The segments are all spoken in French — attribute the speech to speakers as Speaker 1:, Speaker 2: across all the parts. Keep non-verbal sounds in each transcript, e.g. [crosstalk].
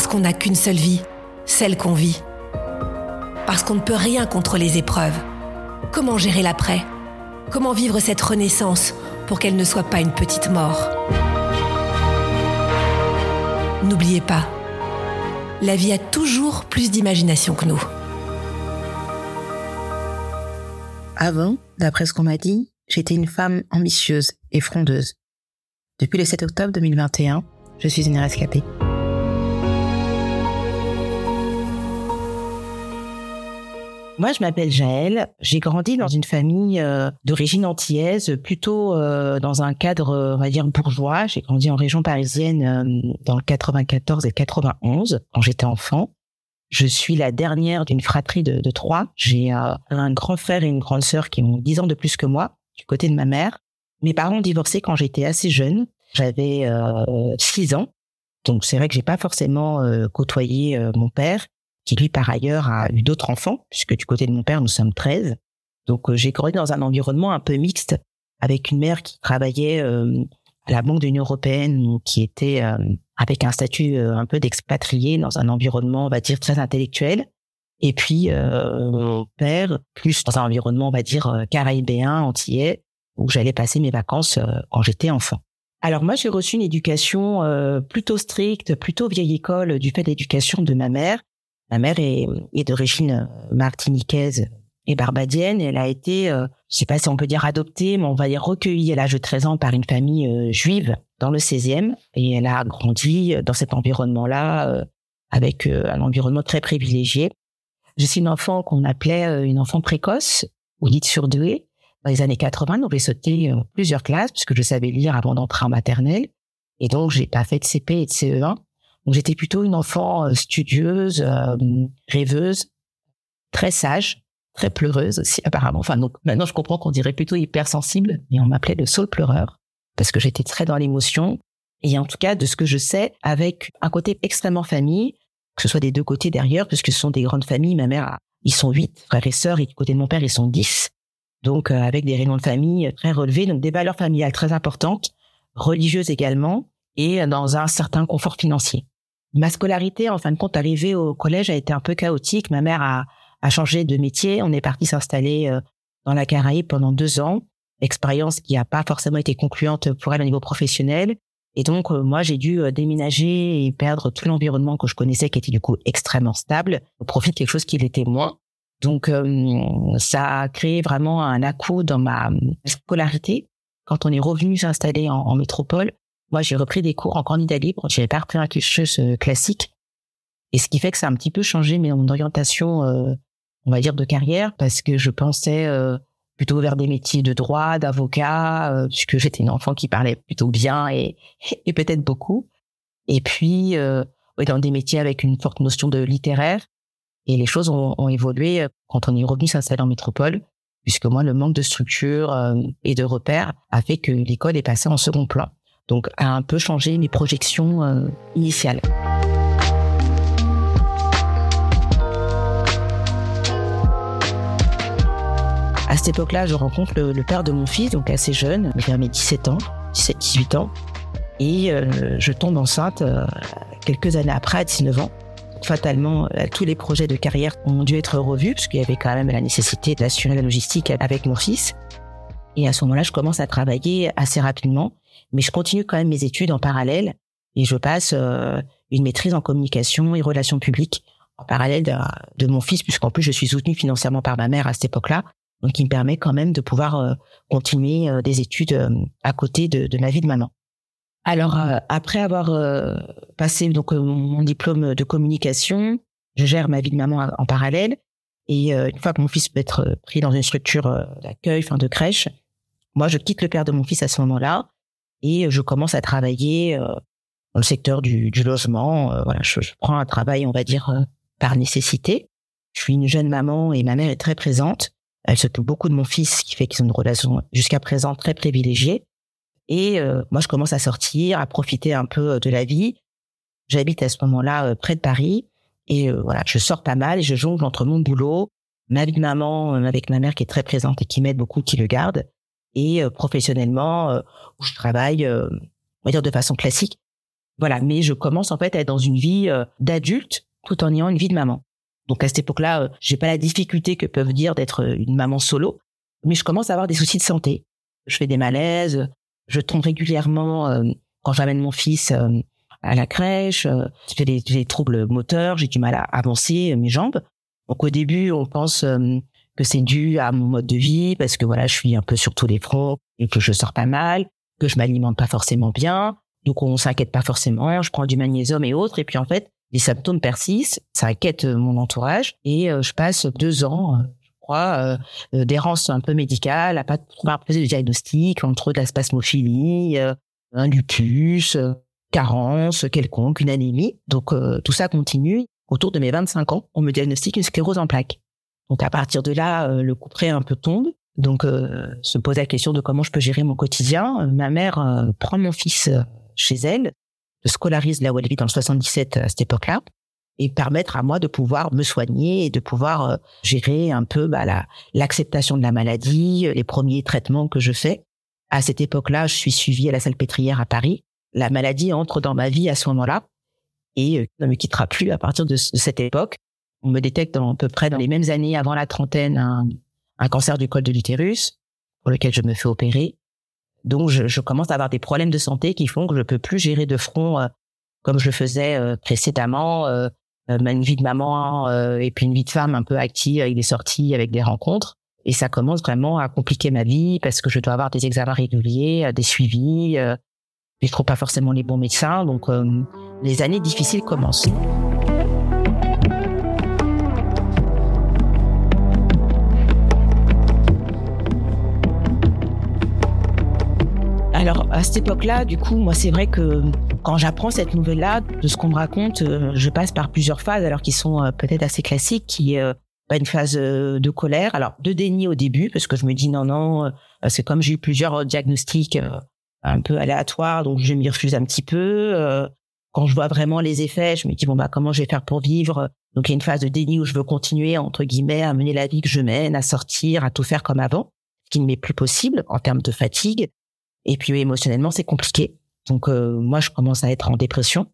Speaker 1: Parce qu'on n'a qu'une seule vie, celle qu'on vit. Parce qu'on ne peut rien contre les épreuves. Comment gérer l'après? Comment vivre cette renaissance pour qu'elle ne soit pas une petite mort? N'oubliez pas, la vie a toujours plus d'imagination que nous.
Speaker 2: Avant, d'après ce qu'on m'a dit, j'étais une femme ambitieuse et frondeuse. Depuis le 7 octobre 2021, je suis une rescapée. Moi, je m'appelle Jaël. J'ai grandi dans une famille euh, d'origine antillaise, plutôt euh, dans un cadre, euh, on va dire, bourgeois. J'ai grandi en région parisienne dans le 94 et 91 quand j'étais enfant. Je suis la dernière d'une fratrie de, de trois. J'ai un grand frère et une grande sœur qui ont 10 ans de plus que moi, du côté de ma mère. Mes parents ont divorcé quand j'étais assez jeune. J'avais 6 ans. Donc c'est vrai que j'ai pas forcément côtoyé mon père qui lui par ailleurs a eu d'autres enfants, puisque du côté de mon père, nous sommes 13. Donc euh, j'ai grandi dans un environnement un peu mixte, avec une mère qui travaillait euh, à la Banque de l'Union européenne, qui était euh, avec un statut un peu d'expatrié dans un environnement, on va dire, très intellectuel. Et puis mon père, plus dans un environnement, on va dire, caribéen, antillais, où j'allais passer mes vacances quand j'étais enfant. Alors moi, j'ai reçu une éducation plutôt stricte, plutôt vieille école du fait de l'éducation de ma mère, Ma mère est, d'origine euh, martiniquaise et barbadienne. Elle a été, euh, je sais pas si on peut dire adoptée, mais on va dire recueillie à l'âge de 13 ans par une famille euh, juive dans le 16e. Et elle a grandi dans cet environnement-là avec un environnement très privilégié. Je suis une enfant qu'on appelait une enfant précoce ou dite surdouée. Dans les années 80, donc j'ai sauté plusieurs classes puisque je savais lire avant d'entrer en maternelle. Et donc, j'ai pas fait de CP et de CE1. Donc j'étais plutôt une enfant euh, studieuse, euh, rêveuse, très sage, très pleureuse aussi apparemment. Enfin donc maintenant je comprends qu'on dirait plutôt hypersensible, mais on m'appelait le saule pleureur parce que j'étais très dans l'émotion. Et en tout cas de ce que je sais, avec un côté extrêmement famille, que ce soit des deux côtés derrière, puisque ce sont des grandes familles. Ma mère, ils sont huit frères et sœurs, et du côté de mon père, ils sont dix. Donc euh, avec des réunions de famille très relevées, donc des valeurs familiales très importantes, religieuses également, et dans un certain confort financier. Ma scolarité, en fin de compte, arrivée au collège a été un peu chaotique. Ma mère a, a changé de métier. On est parti s'installer euh, dans la Caraïbe pendant deux ans. Expérience qui n'a pas forcément été concluante pour elle au niveau professionnel. Et donc, euh, moi, j'ai dû euh, déménager et perdre tout l'environnement que je connaissais, qui était du coup extrêmement stable, au profit de quelque chose qui l'était moins. Donc, ça a créé vraiment un à dans ma scolarité. Quand on est revenu s'installer en métropole, moi, j'ai repris des cours en candidat libre. J'avais pas repris un cursus euh, classique. Et ce qui fait que ça a un petit peu changé mon orientation, euh, on va dire, de carrière, parce que je pensais euh, plutôt vers des métiers de droit, d'avocat, puisque j'étais une enfant qui parlait plutôt bien et, [laughs] et peut-être beaucoup. Et puis, dans des métiers avec une forte notion de littéraire. Et les choses ont, ont évolué quand on est revenu s'installer en métropole, puisque moi, le manque de structure et de repères a fait que l'école est passée en second plan donc a un peu changé mes projections euh, initiales. À cette époque-là, je rencontre le, père de mon fils, donc assez jeune, vers mes 17 ans, 17-18 ans, et euh, je tombe enceinte euh, quelques années après, à 19 ans. Fatalement, tous les projets de carrière ont dû être revus, parce qu'il y avait quand même la nécessité d'assurer la logistique avec mon fils. Et à ce moment-là, je commence à travailler assez rapidement, mais je continue quand même mes études en parallèle et je passe euh, une maîtrise en communication et relations publiques en parallèle de, mon fils, puisqu'en plus je suis soutenue financièrement par ma mère à cette époque-là, donc qui me permet quand même de pouvoir euh, continuer euh, des études à côté de, de, ma vie de maman. Alors après avoir passé donc mon diplôme de communication, je gère ma vie de maman en parallèle. Et une fois que mon fils peut être pris dans une structure d'accueil, enfin de crèche, moi je quitte le père de mon fils à ce moment-là et je commence à travailler dans le secteur du, du logement. Euh, voilà, je, je, prends un travail, on va dire, euh, par nécessité. Je suis une jeune maman et ma mère est très présente. Elle s'occupe beaucoup de mon fils, ce qui fait qu'ils ont une relation jusqu'à présent très privilégiée. Et euh, moi, je commence à sortir, à profiter un peu de la vie. J'habite à ce moment-là près de Paris. Et voilà, je sors pas mal et je jongle entre mon boulot, ma vie de maman avec ma mère qui est très présente et qui m'aide beaucoup, qui le garde, et professionnellement où je travaille, on va dire de façon classique, voilà, mais je commence en fait à être dans une vie euh, d'adulte tout en ayant une vie de maman. Donc à cette époque-là, euh, j'ai pas la difficulté que peuvent dire d'être euh, une maman solo, mais je commence à avoir des soucis de santé. Je fais des malaises, je tombe régulièrement quand j'amène mon fils à la crèche, j'ai des, des, troubles moteurs, j'ai du mal à avancer mes jambes. Donc au début, on pense que c'est dû à mon mode de vie parce que voilà, je suis un peu sur tous les fronts et que je sors pas mal, que je m'alimente pas forcément bien. Donc on s'inquiète pas forcément. Je prends du magnésium et autres. Et puis en fait, les symptômes persistent. Ça inquiète euh, mon entourage. Et euh, je passe deux ans, euh, je crois, d'errance un peu médicale, à pas pouvoir poser de diagnostic, entre de la spasmophilie, un lupus, carence quelconque, une anémie. Donc tout ça continue. Autour de mes 25 ans, on me diagnostique une sclérose en plaques. Donc à partir de là, le coup près un peu tombe. Donc se pose la question de comment je peux gérer mon quotidien. Ma mère prend mon fils chez elle, je scolarise là où elle vit dans le 77 à cette époque-là, et permettre à moi de pouvoir me soigner et de pouvoir euh, gérer un peu bah, l'acceptation de la maladie, les premiers traitements que je fais. À cette époque-là, je suis suivie à la salle pétrière à Paris. La maladie entre dans ma vie à ce moment-là et euh, ne me quittera plus à partir de, cette époque. On me détecte à peu près dans les mêmes années avant la trentaine un, un cancer du col de l'utérus pour lequel je me fais opérer. Donc, je, je, commence à avoir des problèmes de santé qui font que je peux plus gérer de front euh, comme je faisais euh, précédemment, euh, euh, une vie de maman et puis une vie de femme un peu active avec des sorties, avec des rencontres. Et ça commence vraiment à compliquer ma vie parce que je dois avoir des examens réguliers, des suivis. Euh, je trouve pas forcément les bons médecins, donc les années difficiles commencent. Alors à cette époque-là, du coup, moi c'est vrai que quand j'apprends cette nouvelle-là, de ce qu'on me raconte, euh, je passe par plusieurs phases, alors qui sont euh, peut-être assez classiques, qui est euh, une phase de colère, alors de déni au début, parce que je me dis non non, c'est comme j'ai eu plusieurs diagnostics un peu aléatoires, donc je m'y refuse un petit peu. Quand je vois vraiment les effets, je me dis bon bah comment je vais faire pour vivre. Donc il y a une phase de déni où je veux continuer entre guillemets à mener la vie que je mène, à sortir, à tout faire comme avant, ce qui ne m'est plus possible en termes de fatigue. Et puis émotionnellement, c'est compliqué. Donc euh, moi, je commence à être en dépression,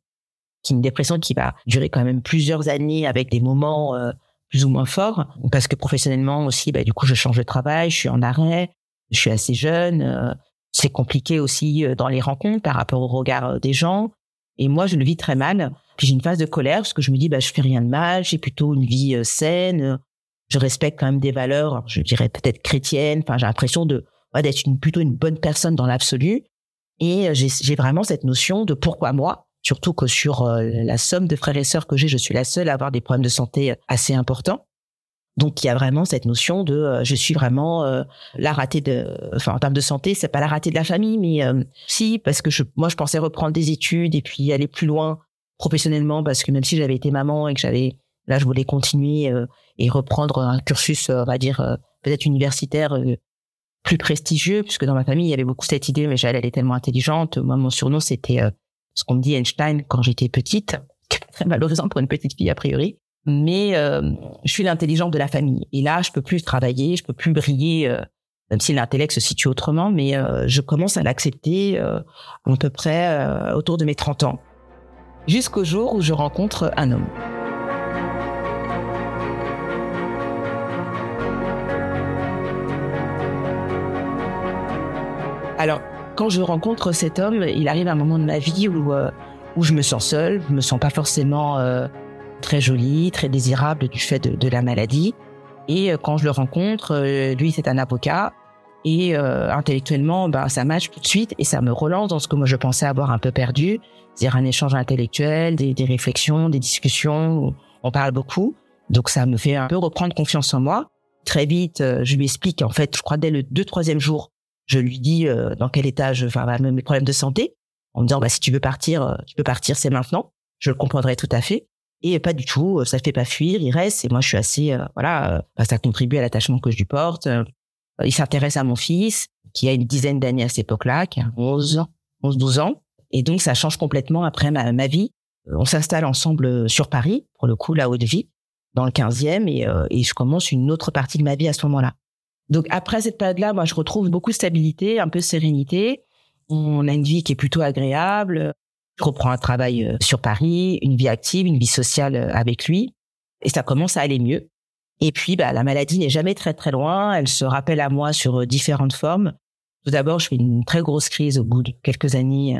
Speaker 2: qui est une dépression qui va durer quand même plusieurs années avec des moments euh, plus ou moins forts, parce que professionnellement aussi, bah, du coup, je change de travail, je suis en arrêt, je suis assez jeune, euh, c'est compliqué aussi dans les rencontres par rapport au regard des gens. Et moi, je le vis très mal. Puis j'ai une phase de colère parce que je me dis, bah, je fais rien de mal, j'ai plutôt une vie saine, je respecte quand même des valeurs, je dirais peut-être chrétiennes. Enfin, j'ai l'impression de d'être plutôt une bonne personne dans l'absolu. Et euh, j'ai vraiment cette notion de pourquoi moi, surtout que sur euh, la somme de frères et sœurs que j'ai, je suis la seule à avoir des problèmes de santé euh, assez importants. Donc il y a vraiment cette notion de je suis vraiment la ratée de enfin en termes de santé c'est pas la ratée de la famille mais si parce que moi je pensais reprendre des études et puis aller plus loin professionnellement parce que même si j'avais été maman et que j'avais là je voulais continuer et reprendre un cursus on va dire peut-être universitaire plus prestigieux, puisque dans ma famille, il y avait beaucoup cette idée, mais elle, est tellement intelligente. Moi, mon surnom, c'était euh, ce qu'on me dit Einstein quand j'étais petite, [laughs] très valorisant pour une petite fille a priori. Mais euh, je suis l'intelligente de la famille. Et là, je peux plus travailler, je peux plus briller, euh, même si l'intellect se situe autrement, mais je commence à l'accepter à peu près autour de mes 30 ans. Jusqu'au jour où je rencontre un homme. Alors, quand je rencontre cet homme, il arrive un moment de ma vie où, euh, où je me sens seule, je me sens pas forcément euh, très jolie, très désirable du fait de, de la maladie. Et euh, quand je le rencontre, euh, lui c'est un avocat et euh, intellectuellement, ben ça match tout de suite et ça me relance dans ce que moi je pensais avoir un peu perdu, c'est-à-dire un échange intellectuel, des, des réflexions, des discussions. On parle beaucoup, donc ça me fait un peu reprendre confiance en moi. Très vite, je lui explique en fait, je crois dès le deux troisième jour, je lui dis dans quel état je, enfin mes problèmes de santé, en me disant bah si tu veux partir, tu peux partir, c'est maintenant. Je le comprendrai tout à fait. Et pas du tout, ça ne fait pas fuir, il reste. Et moi, je suis assez, euh, voilà, euh, ça contribue à l'attachement que je lui porte. Euh, il s'intéresse à mon fils, qui a une dizaine d'années à cette époque-là, qui a 11, 11, 12 ans. Et donc, ça change complètement après ma, vie. On s'installe ensemble sur Paris, pour le coup, là haut de vie, dans le 15e, et, et je commence une autre partie de ma vie à ce moment-là. Donc, après cette période-là, moi, je retrouve beaucoup de stabilité, un peu de sérénité. On a une vie qui est plutôt agréable. Je reprends un travail euh, sur Paris, une vie active, une vie sociale euh, avec lui, et ça commence à aller mieux. Et puis, bah, la maladie n'est jamais très très loin. Elle se rappelle à moi sur euh, différentes formes. Tout d'abord, je fais une très grosse crise au bout de quelques années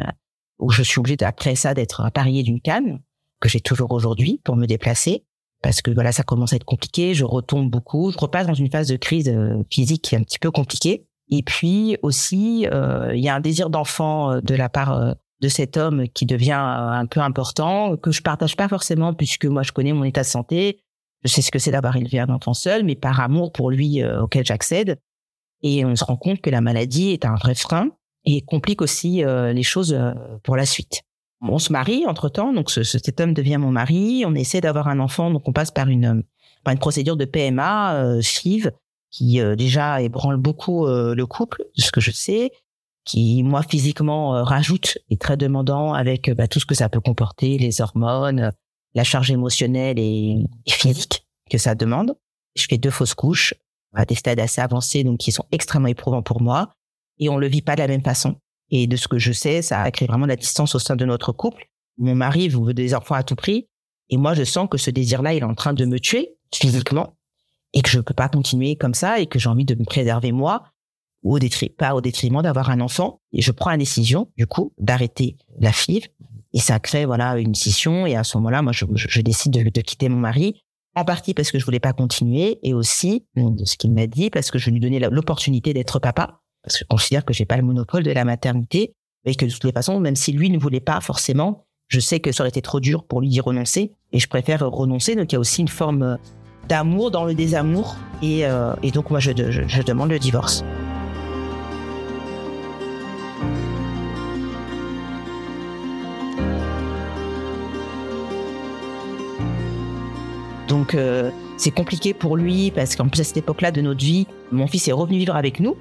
Speaker 2: où je suis obligée après ça d'être appareillée d'une canne que j'ai toujours aujourd'hui pour me déplacer parce que voilà, ça commence à être compliqué. Je retombe beaucoup. Je repasse dans une phase de crise physique qui est un petit peu compliquée. Et puis aussi, il y a un désir d'enfant de la part de cet homme qui devient euh, un peu important, que je partage pas forcément puisque moi je connais mon état de santé, je sais ce que c'est d'avoir élevé un enfant seul, mais par amour pour lui euh, auquel j'accède. Et on se rend compte que la maladie est un vrai frein et complique aussi euh, les choses pour la suite. On se marie entre temps, donc ce, cet homme devient mon mari. On essaie d'avoir un enfant, donc on passe par une par une procédure de PMA, euh, qui déjà ébranle beaucoup le couple, de ce que je sais qui moi physiquement euh, rajoute est très demandant avec euh, bah, tout ce que ça peut comporter, les hormones, la charge émotionnelle et, physique que ça demande. Je fais deux fausses couches à des stades assez avancés, donc qui sont extrêmement éprouvants pour moi, et on le vit pas de la même façon. Et de ce que je sais, ça a créé vraiment de la distance au sein de notre couple. Mon mari veut des enfants à tout prix, et moi je sens que ce désir-là, il est en train de me tuer physiquement, et que je peux pas continuer comme ça, et que j'ai envie de me préserver moi, au pas au détriment d'avoir un enfant. Et je prends la décision, du coup, d'arrêter la FIV. Et ça crée, voilà, une scission. Et à ce moment-là, moi, je, je, décide de, de, quitter mon mari. En partie parce que je voulais pas continuer et aussi, de ce qu'il m'a dit, parce que je lui donnais l'opportunité d'être papa. Parce que je considère que j'ai pas le monopole de la maternité. Et que de toutes les façons, même si lui ne voulait pas forcément, je sais que ça aurait été trop dur pour lui d'y renoncer. Et je préfère renoncer. Donc, il y a aussi une forme d'amour dans le désamour. Et, euh, donc, moi, je demande le divorce. Donc euh, c'est compliqué pour lui parce qu'en plus à cette époque-là de notre vie, mon fils est revenu vivre avec nous.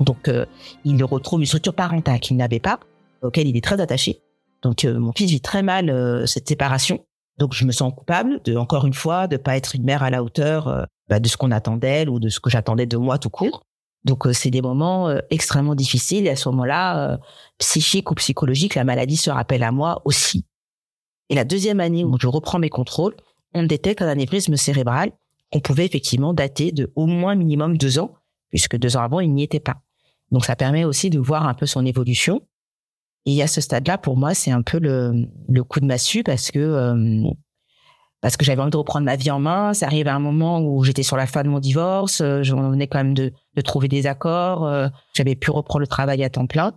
Speaker 2: Donc euh, il retrouve une structure parentale qu'il n'avait pas, auquel il est très attaché. Donc euh, mon fils vit très mal cette séparation. Donc je me sens coupable de encore une fois de pas être une mère à la hauteur bah, de ce qu'on attend d'elle ou de ce que j'attendais de moi tout court. Donc c'est des moments extrêmement difficiles et à ce moment-là, psychique ou psychologique, la maladie se rappelle à moi aussi. Et la deuxième année où je reprends mes contrôles, on détecte un anévrisme cérébral qu'on pouvait effectivement dater de au moins minimum deux ans, puisque deux ans avant, il n'y était pas. Donc ça permet aussi de voir un peu son évolution. Et à ce stade-là, pour moi, c'est un peu le, le, coup de massue parce que euh, parce que j'avais envie de reprendre ma vie en main. Ça arrive à un moment où j'étais sur la fin de mon divorce, euh, je venais quand même de, de trouver des accords, euh, j'avais pu reprendre le travail à temps plein.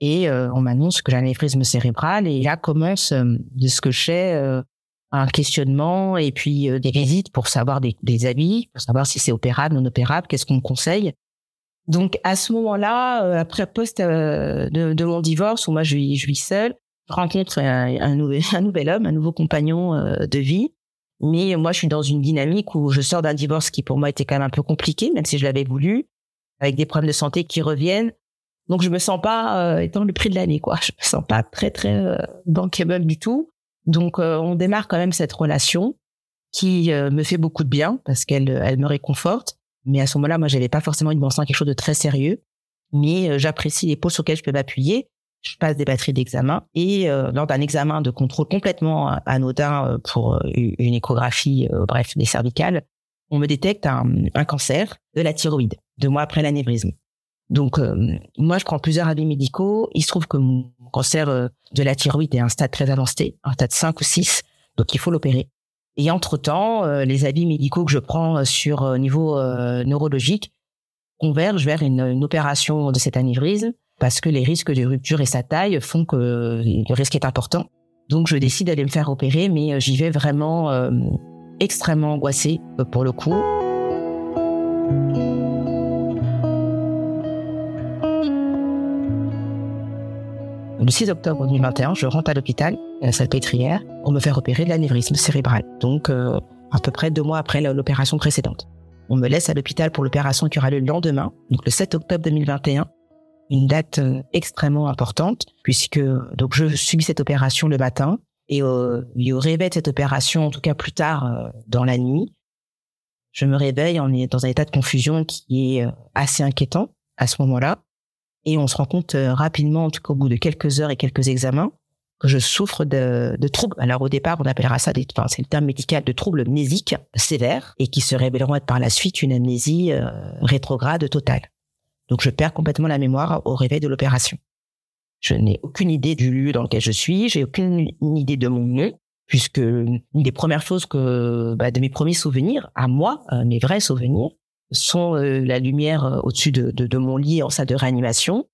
Speaker 2: Et on m'annonce que j'ai un anévrisme cérébral. Et là commence, de ce que je sais, un questionnement et puis euh, des visites pour savoir des, des avis, pour savoir si c'est opérable, non opérable, qu'est-ce qu'on conseille. Donc à ce moment-là, euh, après poste euh, de, de, mon divorce où moi je vis, je vis seule, je rencontre un, un, nouvel, [laughs] un nouvel homme, un nouveau compagnon de vie. Mais moi, je suis dans une dynamique où je sors d'un divorce qui pour moi était quand même un peu compliqué, même si je l'avais voulu, avec des problèmes de santé qui reviennent. Donc je me sens pas étant le prix de l'année, quoi. [laughs] Je me sens pas très très euh, bankable du tout. Donc euh, on démarre quand même cette relation qui euh, me fait beaucoup de bien parce qu'elle elle me réconforte. Mais à ce moment-là, moi, j'avais pas forcément une pensée à quelque chose de très sérieux. Mais euh, j'apprécie les pôles sur lesquels je peux m'appuyer. Je passe des batteries d'examen et lors d'un examen de contrôle complètement anodin pour une échographie, bref, des cervicales, on me détecte un, un, cancer de la thyroïde deux mois après l'anévrisme. Donc, euh, moi, je prends plusieurs avis médicaux. Il se trouve que mon cancer euh, de la thyroïde est un stade très avancé, un stade 5 ou 6, donc il faut l'opérer. Et entre-temps, euh, les avis médicaux que je prends sur niveau neurologique convergent vers une, opération de cet anévrisme parce que les risques de rupture et sa taille font que le risque est important. Donc, je décide d'aller me faire opérer, mais j'y vais vraiment extrêmement angoissée pour le coup. Le 6 octobre 2021, je rentre à l'hôpital, à la Salpêtrière, pour me faire opérer de l'anévrisme cérébral. Donc, euh, à peu près deux mois après l'opération précédente. On me laisse à l'hôpital pour l'opération qui aura lieu le lendemain, donc le 7 octobre 2021. Une date euh, extrêmement importante, puisque donc je subis cette opération le matin, et au, au réveil de cette opération, en tout cas plus tard euh, dans la nuit, je me réveille est dans un état de confusion qui est assez inquiétant à ce moment-là. Et on se rend compte euh, rapidement, en tout cas au bout de quelques heures et quelques examens, que je souffre de, de troubles. Alors au départ, on appellera ça, enfin, c'est le terme médical de troubles amnésiques sévères et qui se révéleront être par la suite une amnésie euh, rétrograde totale. Donc je perds complètement la mémoire au réveil de l'opération. Je n'ai aucune idée du lieu dans lequel je suis, j'ai aucune idée de mon nom, puisque une des premières choses que bah, de mes premiers souvenirs à moi, euh, mes vrais souvenirs, sont euh, la lumière euh, au-dessus de, de, mon lit en salle de réanimation.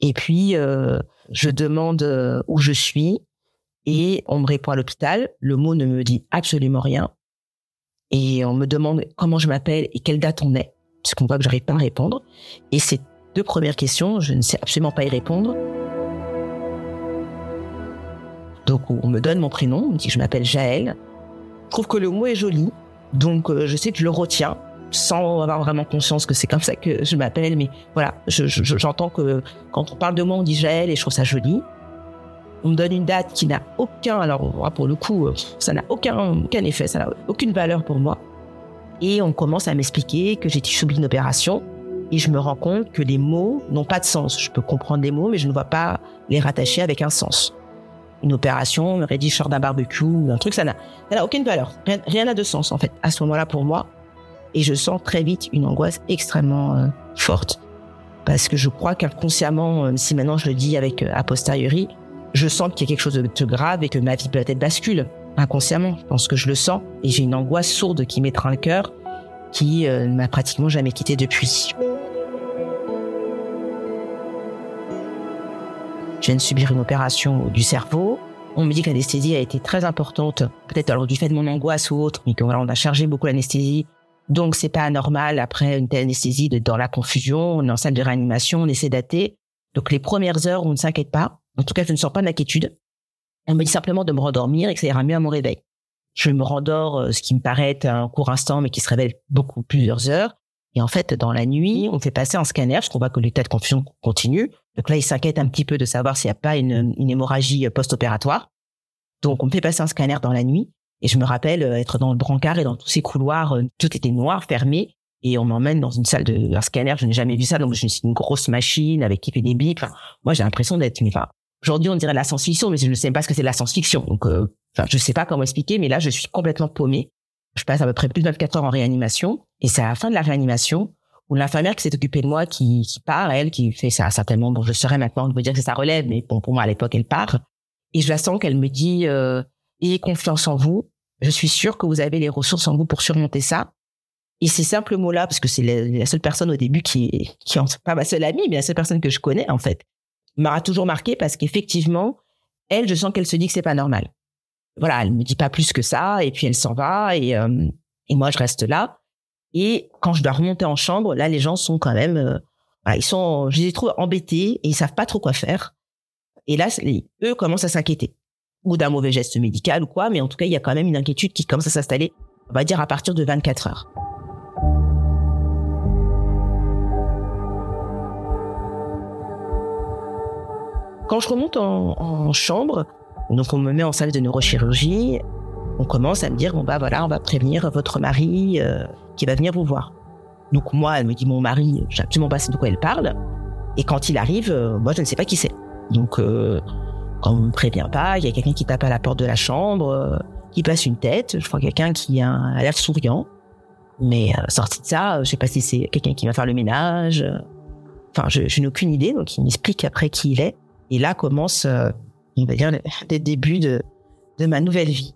Speaker 2: Et puis, euh, je demande où je suis et on me répond à l'hôpital. Le mot ne me dit absolument rien. Et on me demande comment je m'appelle et quelle date on est, parce qu'on voit que j'arrive pas à répondre. Et ces deux premières questions, je ne sais absolument pas y répondre. Donc, on me donne mon prénom, on me dit que je m'appelle Jaël. Je trouve que le mot est joli, donc je sais que je le retiens sans avoir vraiment conscience que c'est comme ça que je m'appelle, mais voilà, j'entends que quand on parle de moi, on dit Jaël et je trouve ça joli. On me donne une date qui n'a aucun, alors pour le coup, ça n'a aucun, aucun effet, ça n'a aucune valeur pour moi. Et on commence à m'expliquer que j'ai subi une opération et je me rends compte que les mots n'ont pas de sens. Je peux comprendre des mots, mais je ne vois pas les rattacher avec un sens. Une opération, me rédige sur d'un barbecue, un truc, ça n'a aucune valeur. Rien n'a de sens, en fait, à ce moment-là pour moi. Et je sens très vite une angoisse extrêmement euh, forte. Parce que je crois qu'inconsciemment, euh, si maintenant je le dis avec euh, a posteriori, je sens qu'il y a quelque chose de grave et que ma vie peut-être bascule inconsciemment. Je pense que je le sens et j'ai une angoisse sourde qui m'étreint le cœur, qui ne m'a pratiquement jamais quitté depuis. Je viens de subir une opération du cerveau. On me dit que l'anesthésie a été très importante, peut-être alors du fait de mon angoisse ou autre, mais que voilà, on a chargé beaucoup l'anesthésie donc, c'est pas anormal après une telle anesthésie de dans la confusion, on est en salle de réanimation, on est sédaté. Donc, les premières heures, on ne s'inquiète pas. En tout cas, je ne sens pas d'inquiétude. On me dit simplement de me rendormir et que ça ira mieux à mon réveil. Je me rendors, euh, ce qui me paraît être un court instant, mais qui se révèle beaucoup plusieurs heures. Et en fait, dans la nuit, on fait passer un scanner, parce qu'on voit que l'état de confusion continue. Donc là, il s'inquiète un petit peu de savoir s'il n'y a pas une, une hémorragie post-opératoire. Donc, on me fait passer un scanner dans la nuit. Et je me rappelle euh, être dans le brancard et dans tous ces couloirs, euh, tout était noir, fermé. Et on m'emmène dans une salle de un scanner. Je n'ai jamais vu ça. Donc, je suis une grosse machine avec qui fait des bips. Enfin, moi, j'ai l'impression d'être enfin, aujourd'hui, on dirait la science-fiction, mais je ne sais pas ce que c'est la science-fiction. Donc, euh, enfin, je sais pas comment expliquer, mais là, je suis complètement paumée. Je passe à peu près plus de 24 heures en réanimation. Et c'est à la fin de la réanimation où l'infirmière qui s'est occupée de moi, qui, qui part, elle, qui fait ça certainement, bon, je serais maintenant de vous dire que ça relève, mais bon, pour moi, à l'époque, elle part. Et je la sens qu'elle me dit, euh, ayez confiance en vous. Je suis sûre que vous avez les ressources en vous pour surmonter ça. Et ces simples mots-là, parce que c'est la, seule personne au début qui, qui pas ma seule amie, mais la seule personne que je connais, en fait, m'aura toujours marqué parce qu'effectivement, elle, je sens qu'elle se dit que c'est pas normal. Voilà, elle me dit pas plus que ça, et puis elle s'en va, et, euh, et moi, je reste là. Et quand je dois remonter en chambre, là, les gens sont quand même, euh, voilà, ils sont, je les trouve embêtés et ils savent pas trop quoi faire. Et là, eux commencent à s'inquiéter ou d'un mauvais geste médical ou quoi, mais en tout cas, il y a quand même une inquiétude qui commence à s'installer, on va dire à partir de 24 heures. Quand je remonte en, chambre, donc on me met en salle de neurochirurgie, on commence à me dire bon bah voilà, on va prévenir votre mari euh, qui va venir vous voir. Donc moi, elle me dit mon mari, je sais absolument pas de quoi elle parle. Et quand il arrive, euh, moi je ne sais pas qui c'est. Donc euh, on me prévient pas, il y a quelqu'un qui tape à la porte de la chambre, euh, qui passe une tête. Je vois quelqu'un qui a, l'air souriant. Mais euh, sorti de ça, je sais pas si c'est quelqu'un qui va faire le ménage. Enfin, je, je n'ai aucune idée. Donc, il m'explique après qui il est. Et là commence, euh, on va dire, [laughs] les débuts de, de ma nouvelle vie.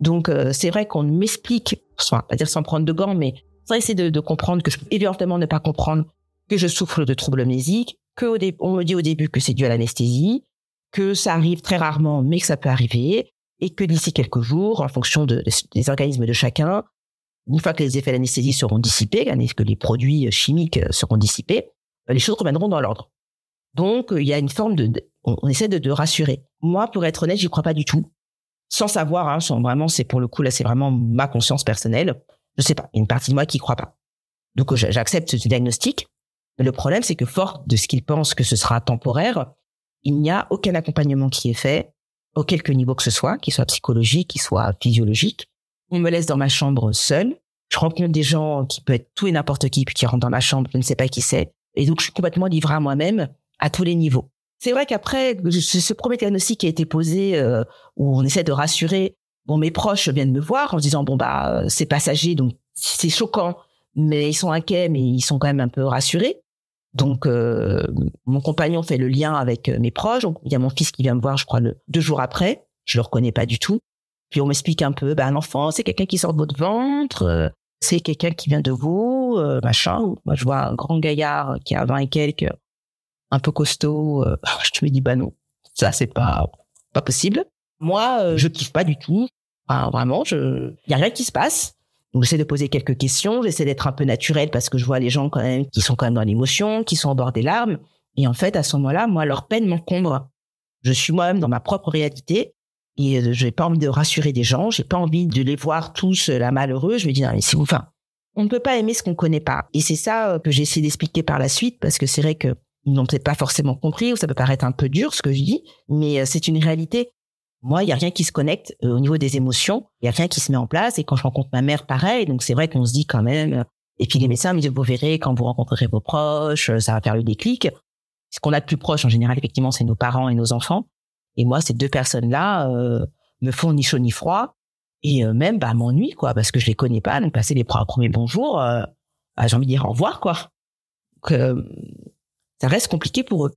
Speaker 2: Donc, euh, c'est vrai qu'on m'explique, enfin, pas dire sans prendre de gants, mais sans essayer de, de comprendre que je peux évidemment ne pas comprendre que je souffre de troubles amnésiques, que au on me dit au début que c'est dû à l'anesthésie, que ça arrive très rarement, mais que ça peut arriver, et que d'ici quelques jours, en fonction de, des organismes de chacun, une fois que les effets de l'anesthésie seront dissipés, que les produits chimiques seront dissipés, les choses reviendront dans l'ordre. Donc, il y a une forme de, on, essaie de, de, rassurer. Moi, pour être honnête, j'y crois pas du tout. Sans savoir, hein, vraiment, c'est pour le coup là, c'est vraiment ma conscience personnelle. Je sais pas, il y a une partie de moi qui croit pas. Donc, j'accepte ce diagnostic. Mais le problème, c'est que fort de ce qu'il pense que ce sera temporaire, il n'y a aucun accompagnement qui est fait, au quelque niveau que ce soit, qu'il soit psychologique, qu'il soit physiologique. On me laisse dans ma chambre seule. Je rencontre des gens qui peuvent être tout et n'importe qui, puis qui rentrent dans ma chambre, je ne sais pas qui c'est. Et donc, je suis complètement livrée à moi-même à tous les niveaux. C'est vrai qu'après, ce premier diagnostic qui a été posé, euh, où on essaie de rassurer, bon, mes proches viennent me voir en se disant, bon, bah, c'est passager, donc c'est choquant, mais ils sont inquiets, mais ils sont quand même un peu rassurés. Donc, euh, mon compagnon fait le lien avec euh, mes proches. il y a mon fils qui vient me voir, je crois, deux jours après. Je le reconnais pas du tout. Puis on m'explique un peu, ben, un enfant, c'est quelqu'un qui sort de votre ventre, c'est quelqu'un qui vient de vous, machin. Moi, je vois un grand gaillard qui a 20 et quelques, un peu costaud, euh, [laughs] je me dis bah non, ça c'est pas pas possible. Moi, euh, je kiffe pas du tout. Enfin, vraiment, je y a rien qui se passe. Donc j'essaie de poser quelques questions, j'essaie d'être un peu naturel parce que je vois les gens quand même qui sont quand même dans l'émotion, qui sont au bord des larmes. Et en fait, à ce moment-là, moi, leur peine m'encombre. Je suis moi-même dans ma propre réalité et euh, j'ai pas envie de rassurer des gens, j'ai pas envie de les voir tous la malheureux. Je me dis non mais c'est enfin, on ne peut pas aimer ce qu'on connaît pas. Et c'est ça que j'ai essayé d'expliquer par la suite parce que c'est vrai que ils n'ont peut-être pas forcément compris ou ça peut paraître un peu dur ce que je dis, mais euh, c'est une réalité. Moi, il y a rien qui se connecte euh, au niveau des émotions, il y a rien qui se met en place. Et quand je rencontre ma mère, pareil. Donc c'est vrai qu'on se dit quand même. Euh, et puis les médecins me disent vous verrez quand vous rencontrerez vos proches, ça va faire le déclic. Ce qu'on a de plus proche en général, effectivement, c'est nos parents et nos enfants. Et moi, ces deux personnes-là me font ni chaud ni froid et même bah m'ennuient quoi parce que je les connais pas. Donc passer les premiers bonjours, bah, j'ai envie de dire au revoir quoi. Donc, ça reste compliqué pour eux.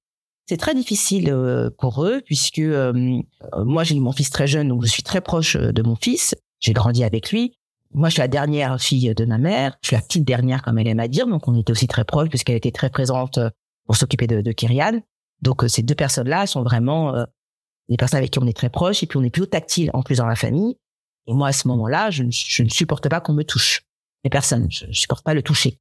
Speaker 2: C'est très difficile euh, pour eux puisque euh, moi j'ai mon fils très jeune donc je suis très proche euh, de mon fils. J'ai grandi avec lui. Moi je suis la dernière fille de ma mère. Je suis la petite dernière comme elle aime à dire donc on était aussi très proches puisqu'elle était très présente pour s'occuper de, de Kyrian. Donc ces deux personnes-là sont vraiment des personnes avec qui on est très proches et puis on est plutôt tactile en plus dans la famille. Et moi à ce moment-là je, je ne supporte pas qu'on me touche. Les personnes, je, je supporte pas le toucher.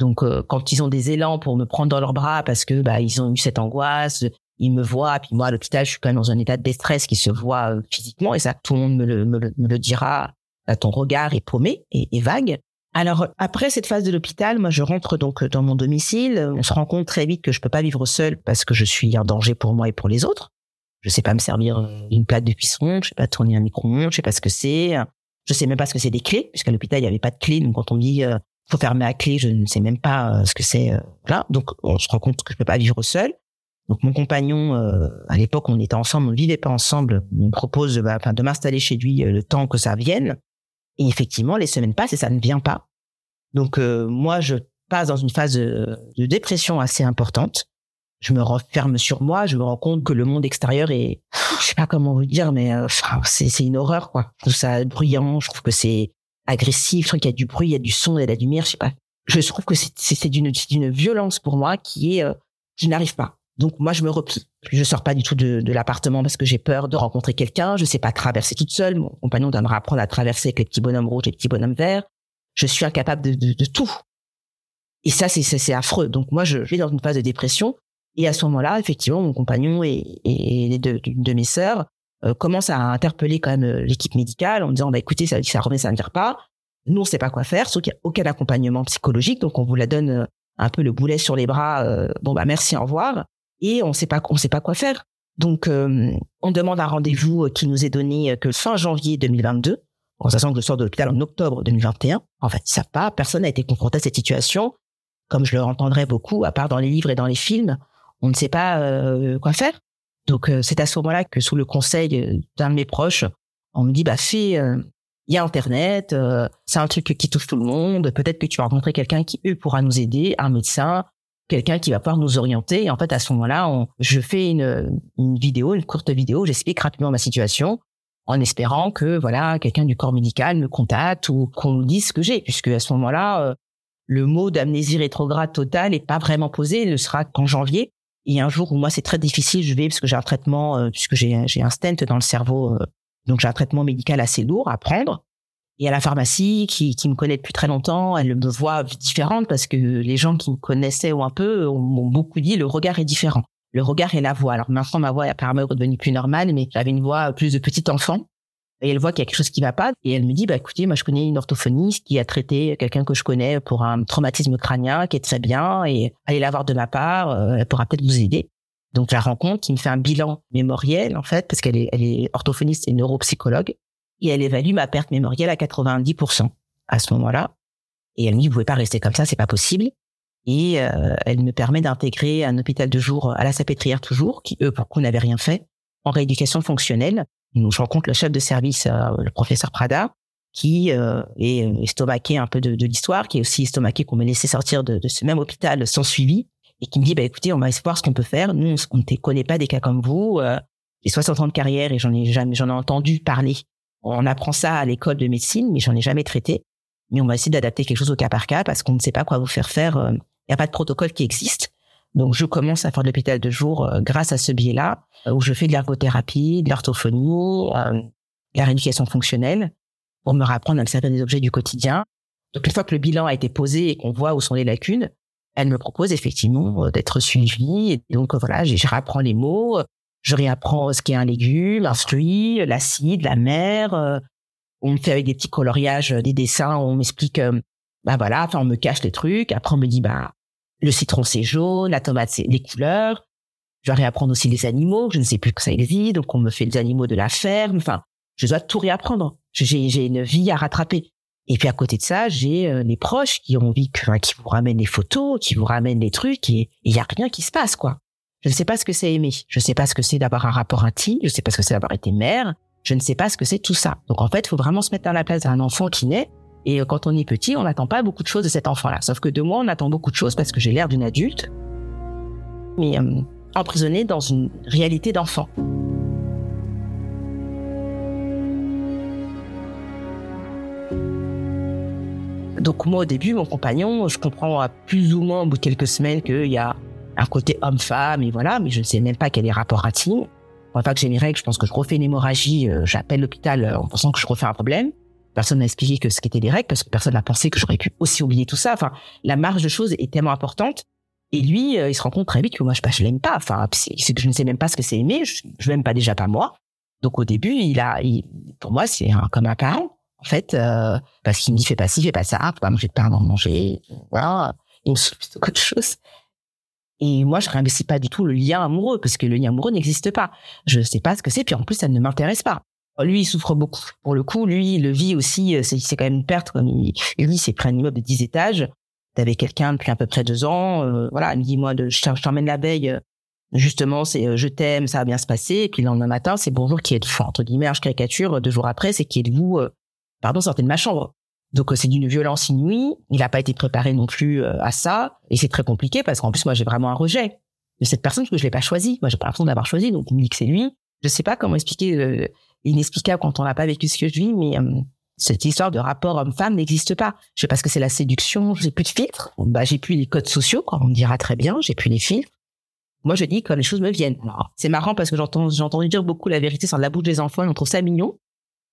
Speaker 2: Donc euh, quand ils ont des élans pour me prendre dans leurs bras parce que bah ils ont eu cette angoisse, ils me voient, puis moi à l'hôpital je suis quand même dans un état de détresse qui se voit euh, physiquement et ça tout le monde me le, me le, dira. ton regard est paumé et, vague. Alors après cette phase de l'hôpital, moi je rentre donc dans mon domicile. On se rend compte très vite que je peux pas vivre seul parce que je suis en danger pour moi et pour les autres. Je sais pas me servir euh, une plaque de cuisson, je sais pas tourner un micro-ondes, je sais pas ce que c'est. Je sais même pas ce que c'est des clés, puisqu'à l'hôpital il y avait pas de clés. Donc quand on me dit faut fermer à clé, je ne sais même pas euh, ce que c'est. Euh, là, donc on se rend compte que je peux pas vivre seul. Donc mon compagnon, euh, à l'époque, on était ensemble, on ne vivait pas ensemble. Me propose, bah, de m'installer chez lui le temps que ça vienne. Et effectivement, les semaines passent et ça ne vient pas. Donc moi, je passe dans une phase de, dépression assez importante. Je me referme sur moi. Je me rends compte que le monde extérieur est, je sais pas comment vous dire, mais c'est une horreur quoi. Je trouve ça bruyant. Je trouve que c'est agressif, trouve qu'il y a du bruit, il y a du son, il y a de la lumière, je sais pas. Je trouve que c'est d'une d'une violence pour moi qui est, euh, je n'arrive pas. Donc moi je me replie. Je sors pas du tout de, de l'appartement parce que j'ai peur de rencontrer quelqu'un. Je sais pas traverser toute seule. Mon compagnon doit me apprendre à traverser avec les petits bonhommes rouges et les petits bonhommes verts. Je suis incapable de, de, de tout. Et ça c'est c'est affreux. Donc moi je vais dans une phase de dépression. Et à ce moment-là, effectivement, mon compagnon et, et, deux de mes sœurs commence à interpeller quand même euh, l'équipe médicale en disant bah écoutez ça ça remet ça ne vient pas. Nous on sait pas quoi faire sauf qu'il n'y a aucun accompagnement psychologique donc on vous la donne euh, un peu le boulet sur les bras bon bah merci au revoir. Et on sait pas on sait pas quoi faire. Donc on demande un rendez-vous qui nous est donné que fin janvier 2022 en sachant que je sors de l'hôpital en octobre 2021 en fait ça pas personne n'a été confronté à cette situation. Comme je le entendrais beaucoup à part dans les livres et dans les films on ne sait pas quoi faire donc euh, c'est à ce moment-là que sous le conseil euh, d'un de mes proches, on me dit bah fais euh, il y a internet, c'est un truc qui touche tout le monde, peut-être que tu vas rencontrer quelqu'un qui eux pourra nous aider, un médecin, quelqu'un qui va pouvoir nous orienter. Et en fait, à ce moment-là, je fais une, une vidéo, une courte vidéo, j'explique rapidement ma situation en espérant que voilà quelqu'un du corps médical me contacte ou qu'on me dise ce que j'ai, puisque à ce moment-là, euh, le mot d'amnésie rétrograde totale n'est pas vraiment posé, il ne sera qu'en janvier. Et un jour où moi c'est très difficile, je vais parce que j'ai un traitement, euh, puisque j'ai un stent dans le cerveau, euh, donc j'ai un traitement médical assez lourd à prendre. Et à la pharmacie, qui, qui me connaît depuis très longtemps, elle me voit différente parce que les gens qui me connaissaient ou un peu m'ont beaucoup dit le regard est différent le regard et la voix. Alors maintenant, ma voix est apparemment redevenue plus normale, mais j'avais une voix plus de petit enfant. Et elle voit qu'il y a quelque chose qui va pas. Et elle me dit, bah, écoutez, moi, je connais une orthophoniste qui a traité quelqu'un que je connais pour un traumatisme crânien qui est très bien et allez la voir de ma part, euh, elle pourra peut-être vous aider. Donc, la rencontre, qui me fait un bilan mémoriel, en fait, parce qu'elle est, orthophoniste et neuropsychologue. Et elle évalue ma perte mémorielle à 90% à ce moment-là. Et elle me dit, vous pouvez pas rester comme ça, c'est pas possible et euh, elle me permet d'intégrer un hôpital de jour à la Sapétrière toujours, qui eux pour coup n'avaient rien fait, en rééducation fonctionnelle. Je rencontre le chef de service, euh, le professeur Prada, qui euh, est estomaqué un peu de, de l'histoire, qui est aussi estomaqué qu'on me laissé sortir de, de, ce même hôpital sans suivi, et qui me dit, bah écoutez, on va voir ce qu'on peut faire. Nous, on ne connaît pas des cas comme vous. J'ai 60 ans de carrière et j'en ai jamais, j'en ai entendu parler. On apprend ça à l'école de médecine, mais j'en ai jamais traité. Mais on va essayer d'adapter quelque chose au cas par cas parce qu'on ne sait pas quoi vous faire faire il n'y a pas de protocole qui existe. Donc, je commence à faire de l'hôpital de jour euh, grâce à ce biais-là, euh, où je fais de l'ergothérapie, de l'orthophonie, euh, de la rééducation fonctionnelle, pour me rapprendre à me servir des objets du quotidien. Donc, une fois que le bilan a été posé et qu'on voit où sont les lacunes, elle me propose effectivement d'être suivie. Et donc, voilà, je, je réapprends les mots, je réapprends ce qu'est un légume, un fruit, l'acide, la mer. on me fait avec des petits coloriages, des dessins, on m'explique, bah voilà, enfin, on me cache les trucs. Après, on me dit, bah, le citron c'est jaune, la tomate c'est les couleurs. Je dois réapprendre aussi les animaux, je ne sais plus que ça existe, donc on me fait les animaux de la ferme. Enfin, je dois tout réapprendre. J'ai une vie à rattraper. Et puis à côté de ça, j'ai euh, les proches qui ont envie que, qui vous ramènent les photos, qui vous ramènent les trucs, et il y a rien qui se passe, quoi. Je ne sais pas ce que c'est aimer. Je ne sais pas ce que c'est d'avoir un rapport intime. Je ne sais pas ce que c'est d'avoir été mère. Je ne sais pas ce que c'est tout ça. Donc en fait, il faut vraiment se mettre dans la place d'un enfant qui naît et euh, quand on est petit, on n'attend pas beaucoup de choses de cet enfant-là. Sauf que de moi, on attend beaucoup de choses parce que j'ai l'air d'une adulte, mais euh, emprisonnée dans une réalité d'enfant. Donc moi, au début, mon compagnon, je comprends à plus ou moins au bout de quelques semaines qu'il y a un côté homme-femme et voilà, mais je ne sais même pas quel est le rapport intime. Une fois que j'ai mes règles, je pense que je refais une hémorragie, euh, j'appelle l'hôpital en pensant que je refais un problème. Personne n'a expliqué que ce qu'étaient les règles parce que personne n'a pensé que j'aurais pu aussi oublier tout ça. Enfin, la marge de choses est tellement importante. Et lui, euh, il se rend compte très vite que moi, je, je l'aime pas. Enfin, c'est que je ne sais même pas ce que c'est aimer. Je, je l'aime pas déjà pas moi. Donc au début, il a, pour moi, c'est comme un parent en fait, euh, parce qu'il me dit fais pas ci, fais pas ça, faut pas manger de pain avant de manger. Voilà, il me souffle autre chose. Et moi, je réinvestis pas du tout le lien amoureux parce que le lien amoureux n'existe pas. Je sais pas ce que c'est, puis en plus, ça ne m'intéresse pas. Lui, il souffre beaucoup. Pour le coup, lui, il le vit aussi. Euh, c'est quand même une perte. Comme il, lui, c'est pris un immeuble de 10 étages. T'avais quelqu'un depuis à peu près deux ans. Euh, voilà, il me dit moi, je t'emmène la veille. Euh, justement, c'est je t'aime, ça va bien se passer. Et puis le lendemain matin, c'est bonjour qui est de entre guillemets, je caricature. Deux jours après, c'est qui est de vous. pardon, sortez de ma chambre. Donc c'est d'une violence inouïe. Il n'a pas été préparé non plus à ça, et c'est très compliqué parce qu'en plus moi j'ai vraiment un rejet de cette personne parce que je l'ai pas choisi. Moi j'ai pas l'impression d'avoir choisi, donc on me dit que c'est lui. Je sais pas comment expliquer inexplicable quand on n'a pas vécu ce que je vis, mais euh, cette histoire de rapport homme-femme n'existe pas. Je sais pas ce que c'est la séduction, j'ai plus de filtres. Bah, j'ai plus les codes sociaux, quoi. On dira très bien, j'ai plus les filtres. Moi, je dis quand les choses me viennent. C'est marrant parce que j'entends, j'ai entendu dire beaucoup la vérité sur la bouche des enfants et on trouve ça mignon.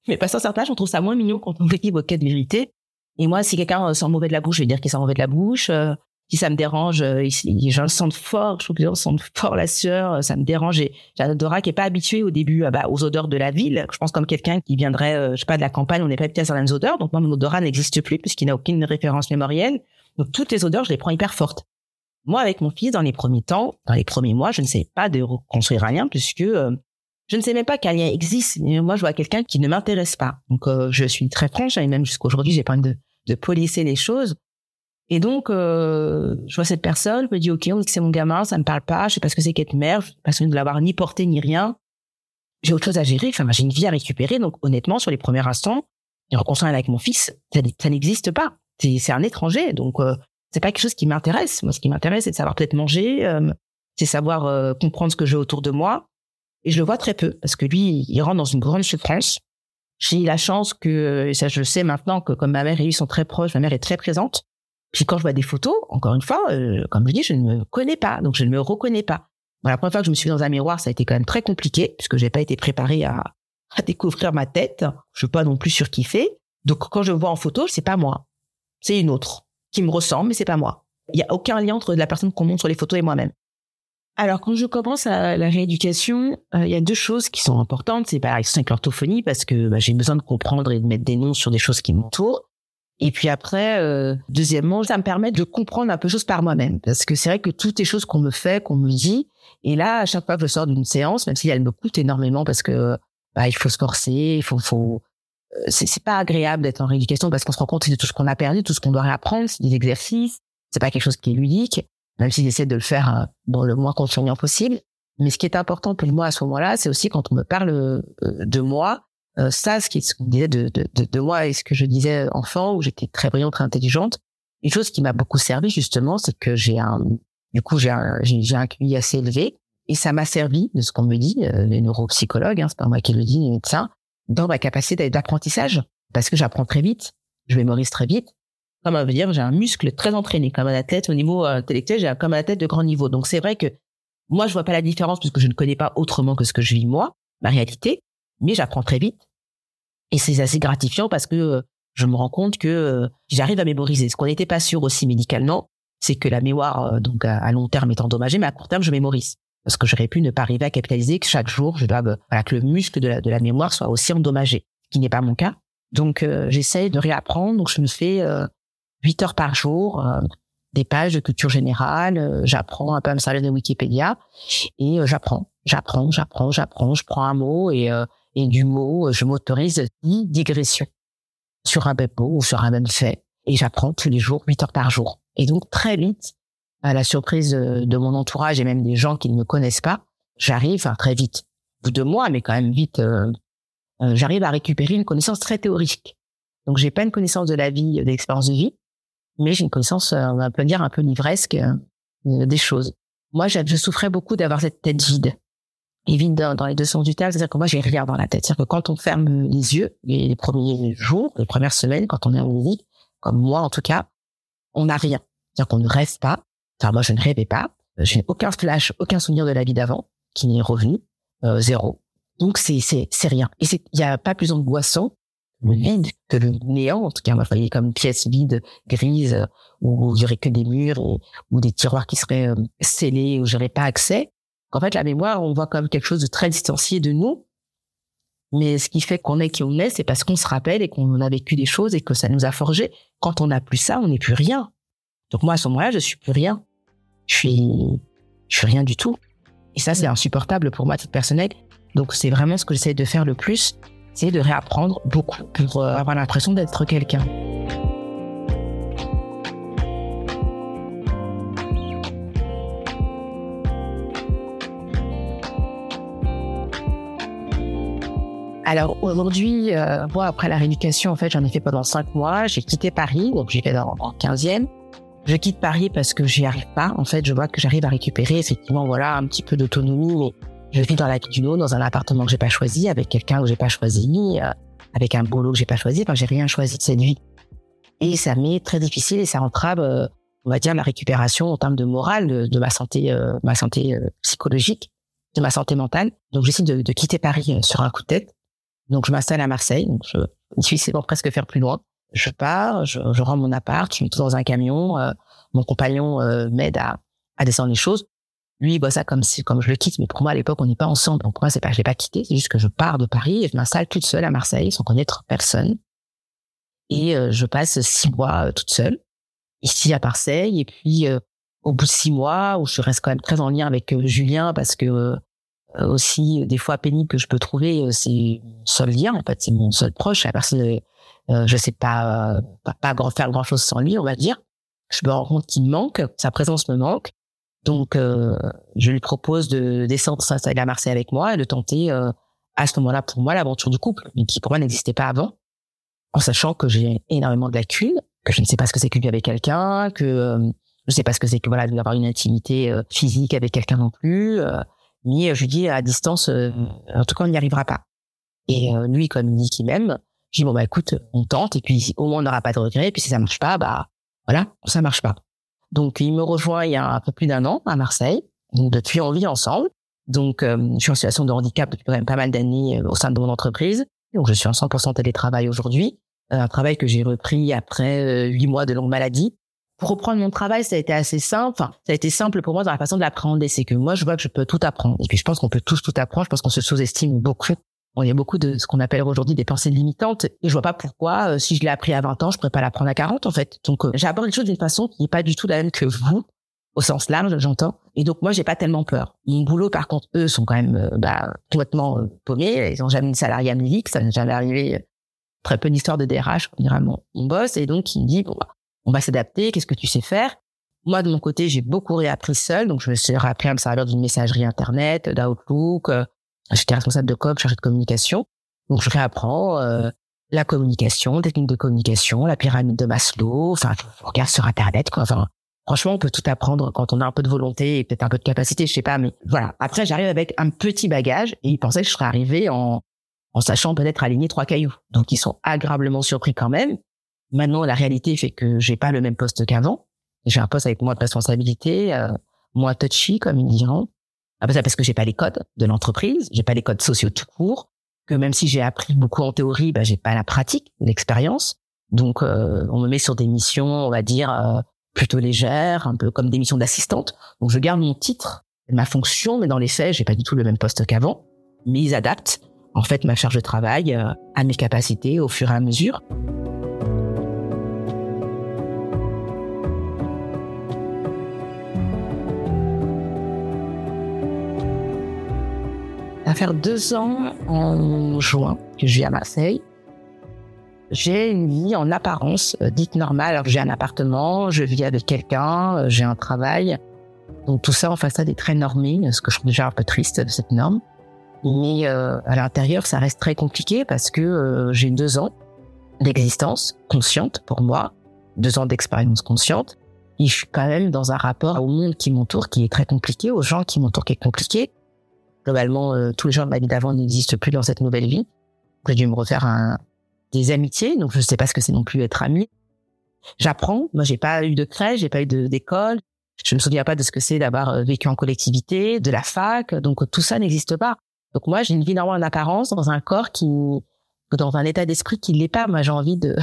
Speaker 2: Mais pas un certain âge, on trouve ça moins mignon quand on vit vos de vérité. Et moi, si quelqu'un sent mauvais de la bouche, je vais dire qu'il sent mauvais de la bouche. Euh, si ça me dérange, euh, les gens le fort, je trouve que les gens sentent fort la sueur, euh, ça me dérange. J'ai un odorat qui est pas habitué au début euh, bah, aux odeurs de la ville. Je pense comme quelqu'un qui viendrait, je sais pas, de la campagne, on n'est pas habitué à certaines odeurs, donc moi mon odorat n'existe plus puisqu'il n'a aucune référence mémorielle. Donc toutes les odeurs, je les prends hyper fortes. Moi, avec mon fils, dans les premiers temps, dans les premiers mois, je ne sais pas de reconstruire un lien puisque je ne sais même pas qu'un lien existe. Moi, je vois quelqu'un qui ne m'intéresse pas. Donc, je suis très franche et même jusqu'aujourd'hui, j'ai pas envie de, de polisser les choses. Et donc, euh, je vois cette personne, je me dis, OK, on dit que c'est mon gamin, ça me parle pas, je sais pas ce que c'est qu'être mère, je suis pas de l'avoir ni porté ni rien. J'ai autre chose à gérer, enfin, j'ai une vie à récupérer. Donc, honnêtement, sur les premiers instants, reconstruire avec mon fils, ça, n'existe pas. C'est un étranger. Donc, euh, c'est pas quelque chose qui m'intéresse. Moi, ce qui m'intéresse, c'est de savoir peut-être manger, euh, c'est savoir euh, comprendre ce que j'ai autour de moi. Et je le vois très peu parce que lui, il rentre dans une grande souffrance. J'ai la chance que, et ça je sais maintenant, que comme ma mère et lui sont très proches, ma mère est très présente. Puis quand je vois des photos, encore une fois, euh, comme je dis, je ne me connais pas, donc je ne me reconnais pas. la première fois que je me suis dans un miroir, ça a été quand même très compliqué puisque j'ai pas été préparée à, à découvrir ma tête. Je suis pas non plus surkiffée. Donc quand je me vois en photo, c'est pas moi, c'est une autre qui me ressemble, mais c'est pas moi. Il y a aucun lien entre la personne qu'on montre sur les photos et moi-même. Alors, quand je commence à la rééducation, euh, il y a deux choses qui sont importantes. C'est par exemple l'orthophonie parce que bah, j'ai besoin de comprendre et de mettre des noms sur des choses qui m'entourent. Et puis après, euh, deuxièmement, ça me permet de comprendre un peu choses par moi-même parce que c'est vrai que toutes les choses qu'on me fait, qu'on me dit, et là, à chaque fois que je sors d'une séance, même si elle me coûte énormément parce que bah, il faut se forcer, il faut, faut euh, c'est pas agréable d'être en rééducation parce qu'on se rend compte de tout ce qu'on a perdu, tout ce qu'on doit réapprendre, c'est des exercices, c'est pas quelque chose qui est ludique même s'ils essaient de le faire euh, dans le moins contraignant possible. Mais ce qui est important pour moi à ce moment-là, c'est aussi quand on me parle euh, de moi, euh, ça, ce qu'on disait de, de, de, moi et ce que je disais enfant, où j'étais très brillante, très intelligente, une chose qui m'a beaucoup servi justement, c'est que j'ai un, du coup, j'ai un, j'ai un QI assez élevé, et ça m'a servi de ce qu'on me dit, les neuropsychologues, hein, c'est pas moi qui le dis, les médecins, dans ma capacité d'apprentissage, parce que j'apprends très vite, je mémorise très vite, comme à dire, j'ai un muscle très entraîné, comme la tête au niveau euh, intellectuel, j'ai comme la tête de grand niveau. Donc c'est vrai que moi je vois pas la différence puisque je ne connais pas autrement que ce que je vis moi, ma réalité, mais j'apprends très vite et c'est assez gratifiant parce que euh, je me rends compte que euh, j'arrive à mémoriser. Ce qu'on n'était pas sûr aussi médicalement, c'est que la mémoire donc à, long terme est endommagée, mais à court terme je mémorise parce que j'aurais pu ne pas arriver à capitaliser que chaque jour je dois voilà que le muscle de la, de la mémoire soit aussi endommagé, ce qui n'est pas mon cas. Donc j'essaie de réapprendre, donc je me fais 8 heures par jour, euh, des pages de culture générale, euh, j'apprends un peu à me servir de Wikipédia et euh, j'apprends, j'apprends, j'apprends, j'apprends, je prends un mot et, et du mot, je m'autorise 10 digressions sur un même mot ou sur un même fait et j'apprends tous les jours 8 heures par jour. Et donc très vite, à la surprise de mon entourage et même des gens qui ne me connaissent pas, j'arrive, enfin très vite, de mois, mais quand même vite, j'arrive à récupérer une connaissance très théorique. Donc j'ai pas une connaissance de la vie, d'expérience de vie, mais j'ai une connaissance, euh, on peut dire, un peu livresque euh, des choses. Moi, je, souffrais beaucoup d'avoir cette tête vide. Et vide dans, les deux sens du terme, c'est-à-dire que moi, j'ai rien dans la tête. C'est-à-dire que quand on ferme les yeux, les, premiers jours, les premières semaines, quand on est en musique, comme moi en tout cas, on n'a rien. C'est-à-dire qu'on ne rêve pas. Enfin, moi, je ne rêvais pas. J'ai aucun flash, aucun souvenir de la vie d'avant qui n'est revenu, euh, zéro. Donc c'est c'est c'est rien. Et il y a pas plus angoissant le vide que le néant. En tout cas, moi, je voyais comme pièce vide, grise, où il y aurait que des murs ou des tiroirs qui seraient euh, scellés où j'aurais pas accès. En fait, la mémoire, on voit comme quelque chose de très distancié de nous. Mais ce qui fait qu'on est qui on est, c'est parce qu'on se rappelle et qu'on a vécu des choses et que ça nous a forgé. Quand on n'a plus ça, on n'est plus rien. Donc moi, à ce moment-là, je suis plus rien. Je suis, je suis rien du tout. Et ça, c'est insupportable pour moi, à titre personnel. Donc c'est vraiment ce que j'essaie de faire le plus, c'est de réapprendre beaucoup pour euh, avoir l'impression d'être quelqu'un. Alors aujourd'hui, euh, moi après la rééducation, en fait, j'en ai fait pendant cinq mois. J'ai quitté Paris, donc j'ai fait en, en 15e. Je quitte Paris parce que j'y arrive pas. En fait, je vois que j'arrive à récupérer effectivement, voilà, un petit peu d'autonomie, je vis dans la du dans un appartement que j'ai pas choisi, avec quelqu'un que j'ai pas choisi, euh, avec un boulot que j'ai pas choisi. Enfin, j'ai rien choisi de cette vie. Et ça m'est très difficile et ça entrave, euh, on va dire, ma récupération en termes de morale, de, ma santé, euh, ma santé psychologique, de ma santé mentale. Donc, j'essaie de, de, quitter Paris sur un coup de tête. Donc, je m'installe à Marseille. Donc, je, difficilement presque faire plus loin. Je pars, je, je rends mon appart, je mets tout dans un camion. mon compagnon m'aide à, à descendre les choses. Lui, il voit ça comme si, comme je le quitte, mais pour moi, à l'époque, on n'est pas ensemble. Donc, pour moi, c'est pas, je l'ai pas quitté. C'est juste que je pars de Paris et je m'installe toute seule à Marseille sans connaître personne. Et euh, je passe six mois euh, toute seule ici à Marseille. Et puis, euh, au bout de six mois, où je reste quand même très en lien avec Julien parce que aussi des fois pénible que je peux trouver, c'est mon seul lien. En fait, c'est mon seul proche. La personne, je sais pas, pas, pas grand, faire grand chose sans lui, on va dire. Je me rends compte qu'il me manque, sa présence me manque. Donc, euh, je lui propose de descendre s'installer à Marseille avec moi et de tenter euh, à ce moment-là pour moi l'aventure du couple, qui pour moi n'existait pas avant, en sachant que j'ai énormément de lacunes, que je ne sais pas ce que c'est que vivre avec quelqu'un, que euh, je ne sais pas ce que c'est que voilà d'avoir une intimité euh, physique avec quelqu'un non plus. Euh, mais je lui dis à distance, en tout cas, on n'y arrivera pas. Et lui, comme il dit qu'il m'aime, je dis bon bah écoute, on tente et puis au moins on n'aura pas de regrets. Et puis si ça marche pas, bah voilà, ça marche pas. Donc il me rejoint il y a un peu plus d'un an à Marseille. Donc depuis on vit ensemble. Donc je suis en situation de handicap depuis quand même pas mal d'années au sein de mon entreprise. Donc je suis en 100% télétravail aujourd'hui. Euh, un travail que j'ai repris après euh, huit mois de longue maladie. Pour reprendre mon travail, ça a été assez simple. Enfin, ça a été simple pour moi dans la façon de l'appréhender. C'est que moi, je vois que je peux tout apprendre. Et puis, je pense qu'on peut tous tout apprendre. Je pense qu'on se sous-estime beaucoup. On a beaucoup de ce qu'on appelle aujourd'hui des pensées limitantes. Et je vois pas pourquoi, euh, si je l'ai appris à 20 ans, je pourrais pas l'apprendre à 40, en fait. Donc, j'aborde les choses d'une façon qui n'est pas du tout la même que vous, au sens large, j'entends. Et donc, moi, j'ai pas tellement peur. Mon boulot, par contre, eux sont quand même bah, complètement paumés. Ils ont jamais une salarié à. Ça n'est jamais arrivé très peu d'histoire de DRH, comme dirait mon, boss. Et donc, il me dit, bon, bah, on va s'adapter. Qu'est-ce que tu sais faire? Moi, de mon côté, j'ai beaucoup réappris seul. Donc, je me suis rappelé à me servir d'une messagerie Internet, d'Outlook. Euh, j'étais responsable de com, chargé de communication. Donc, je réapprends euh, la communication, technique de communication, la pyramide de Maslow. Enfin, je regarde sur Internet, quoi. Enfin, franchement, on peut tout apprendre quand on a un peu de volonté et peut-être un peu de capacité, je sais pas. Mais voilà. Après, j'arrive avec un petit bagage et il pensait que je serais arrivé en en sachant peut-être aligner trois cailloux. Donc ils sont agréablement surpris quand même. Maintenant, la réalité fait que j'ai pas le même poste qu'avant. J'ai un poste avec moins de responsabilité, euh, moins touchy, comme ils diront. Après ça, parce que j'ai pas les codes de l'entreprise, j'ai pas les codes sociaux tout court. Que même si j'ai appris beaucoup en théorie, bah, j'ai pas la pratique, l'expérience. Donc, euh, on me met sur des missions, on va dire euh, plutôt légères, un peu comme des missions d'assistante. Donc, je garde mon titre, ma fonction, mais dans les faits, j'ai pas du tout le même poste qu'avant. Mais ils adaptent en fait ma charge de travail euh, à mes capacités au fur et à mesure. Faire deux ans en juin que je vis à Marseille. J'ai une vie en apparence euh, dite normale. Alors j'ai un appartement, je vis avec quelqu'un, euh, j'ai un travail. Donc tout ça en façade est très normé, ce que je trouve déjà un peu triste de cette norme. Mais euh, à l'intérieur, ça reste très compliqué parce que j'ai deux ans d'existence consciente pour moi, deux ans d'expérience consciente. Et je suis quand même dans un rapport au monde qui m'entoure qui est très compliqué, aux gens qui m'entourent qui est compliqué. Globalement, euh, tous les gens de ma vie d'avant n'existent plus dans cette nouvelle vie. J'ai dû me refaire des amitiés, donc je ne sais pas ce que c'est non plus être ami. J'apprends. Moi, j'ai pas eu de crèche, j'ai pas eu d'école. Je me souviens pas de ce que c'est d'avoir vécu en collectivité, de la fac. Donc tout ça n'existe pas. Donc moi, j'ai une vie normale en apparence dans un corps qui, dans un état d'esprit qui l'est pas. Moi, j'ai envie de,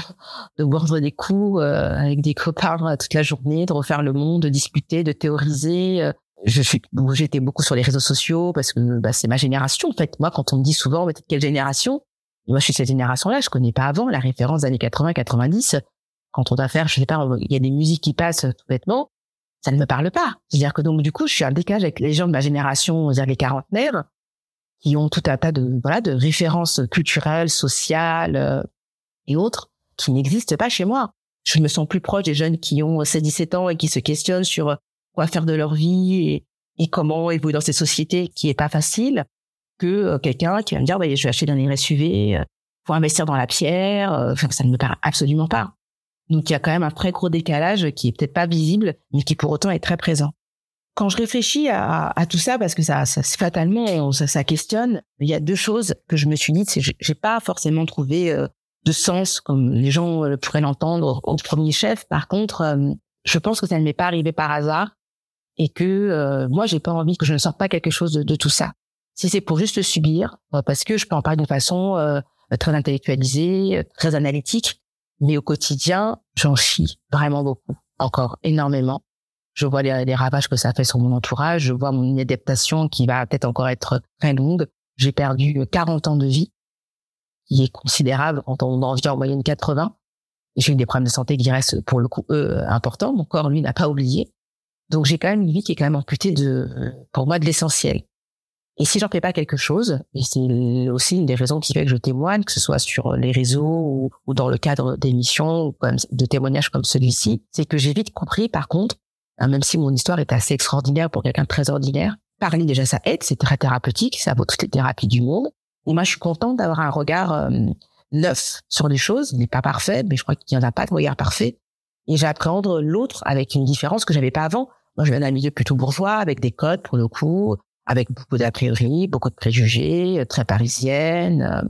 Speaker 2: de boire des coups euh, avec des copains euh, toute la journée, de refaire le monde, de discuter, de théoriser. Euh. Je suis, j'étais beaucoup sur les réseaux sociaux parce que bah, c'est ma génération. En fait, moi, quand on me dit souvent, mais quelle génération? Moi, je suis cette génération-là. Je connais pas avant la référence des années 80-90. Quand on doit faire, je sais pas, il y a des musiques qui passent tout bêtement. Ça ne me parle pas. C'est-à-dire que donc, du coup, je suis un décalage avec les gens de ma génération, dire les quarantenaires qui ont tout un tas de voilà de références culturelles, sociales euh, et autres qui n'existent pas chez moi. Je me sens plus proche des jeunes qui ont 16-17 ans et qui se questionnent sur quoi faire de leur vie et, et comment évoluer dans ces sociétés qui est pas facile que euh, quelqu'un qui va me dire bah, je vais acheter un SUV, faut investir dans la pierre, enfin ça ne me parle absolument pas. Donc il y a quand même un très gros décalage qui est peut-être pas visible mais qui pour autant est très présent quand je réfléchis à, à, tout ça, parce que ça, ça fatalement, ça, ça, questionne, il y a deux choses que je me suis dit, c'est j'ai pas forcément trouvé euh, de sens comme les gens euh, pourraient l'entendre au premier chef. Par contre, euh, je pense que ça ne m'est pas arrivé par hasard et que moi, j'ai pas envie que je ne sorte pas quelque chose de, tout ça. Si c'est pour juste subir, parce que je peux en parler d'une façon très intellectualisée, très analytique, mais au quotidien, j'en chie vraiment beaucoup, encore énormément je vois les, ravages que ça fait sur mon entourage, je vois mon adaptation qui va peut-être encore être très longue. J'ai perdu 40 ans de vie, qui est considérable quand on en vit en moyenne 80. J'ai eu des problèmes de santé qui restent pour le coup eux importants. Mon corps lui n'a pas oublié. Donc j'ai quand même une vie qui est quand même amputée de, pour moi, de l'essentiel. Et si j'en fais pas quelque chose, et c'est aussi une des raisons qui fait que je témoigne, que ce soit sur les réseaux ou, dans le cadre d'émissions ou de témoignages comme celui-ci, c'est que j'ai vite compris, par contre, Hein, même si mon histoire est assez extraordinaire pour quelqu'un de très ordinaire. Parler déjà, ça aide, c'est très thérapeutique, ça vaut toutes les thérapies du monde. Et moi, je suis contente d'avoir un regard euh, neuf sur les choses. Il n'est pas parfait, mais je crois qu'il n'y en a pas de regard parfait. Et j'appréhende l'autre avec une différence que j'avais pas avant. Moi, je viens d'un milieu plutôt bourgeois, avec des codes pour le coup, avec beaucoup d'a priori, beaucoup de préjugés, euh, très parisienne, euh,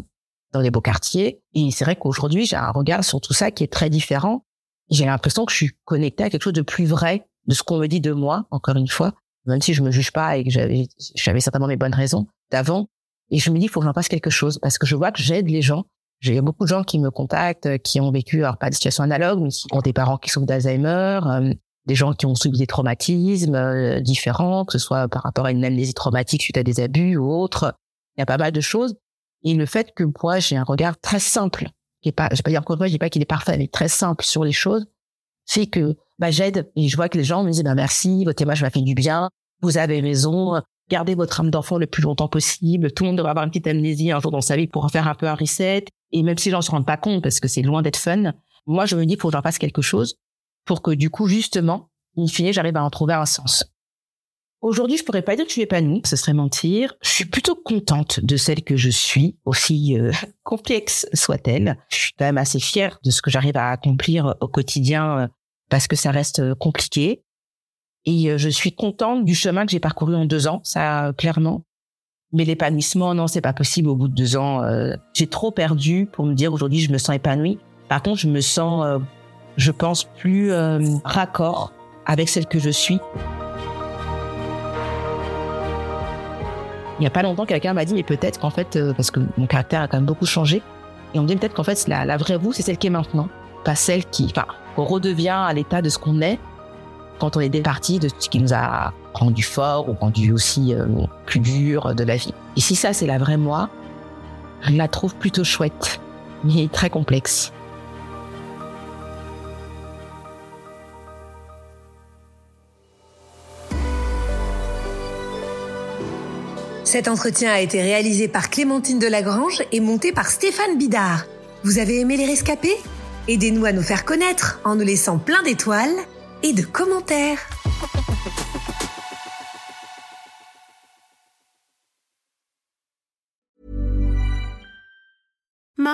Speaker 2: dans les beaux quartiers. Et c'est vrai qu'aujourd'hui, j'ai un regard sur tout ça qui est très différent. J'ai l'impression que je suis connectée à quelque chose de plus vrai de ce qu'on me dit de moi, encore une fois, même si je me juge pas et que j'avais, certainement mes bonnes raisons d'avant. Et je me dis, il faut que j'en fasse quelque chose parce que je vois que j'aide les gens. J'ai beaucoup de gens qui me contactent, qui ont vécu, alors pas des situations analogues, mais qui ont des parents qui souffrent d'Alzheimer, euh, des gens qui ont subi des traumatismes euh, différents, que ce soit par rapport à une amnésie traumatique suite à des abus ou autre. Il y a pas mal de choses. Et le fait que moi, j'ai un regard très simple, qui est pas, je vais pas dire une fois, je dis pas qu'il est parfait, mais très simple sur les choses, c'est que, bah, j'aide et je vois que les gens me disent, bah, merci, votre témoignage m'a fait du bien, vous avez raison, gardez votre âme d'enfant le plus longtemps possible, tout le monde devrait avoir une petite amnésie un jour dans sa vie pour en faire un peu un reset. Et même si les gens se rendent pas compte parce que c'est loin d'être fun, moi, je me dis, faut que j'en fasse quelque chose pour que du coup, justement, in fine, j'arrive à en trouver un sens. Aujourd'hui, je pourrais pas dire que je suis épanouie, ce serait mentir. Je suis plutôt contente de celle que je suis, aussi euh, [laughs] complexe soit-elle. Je suis quand même assez fière de ce que j'arrive à accomplir au quotidien euh, parce que ça reste euh, compliqué. Et je suis contente du chemin que j'ai parcouru en deux ans, ça clairement. Mais l'épanouissement, non, c'est pas possible au bout de deux ans. j'ai trop perdu pour me dire aujourd'hui je me sens épanouie. Par contre, je me sens je pense, plus euh, raccord avec celle que je suis. Il n'y a pas longtemps, quelqu'un m'a dit, mais peut-être qu'en fait, euh, parce que mon caractère a quand même beaucoup changé, et on me dit peut-être qu'en fait, la, la vraie vous, c'est celle qui est maintenant, pas celle qui, enfin, redevient à l'état de ce qu'on est quand on est départi de ce qui nous a rendu fort ou rendu aussi euh, plus dur de la vie. Et si ça, c'est la vraie moi, je la trouve plutôt chouette, mais très complexe.
Speaker 1: Cet entretien a été réalisé par Clémentine Delagrange et monté par Stéphane Bidard. Vous avez aimé les rescapés? Aidez-nous à nous faire connaître en nous laissant plein d'étoiles et de commentaires.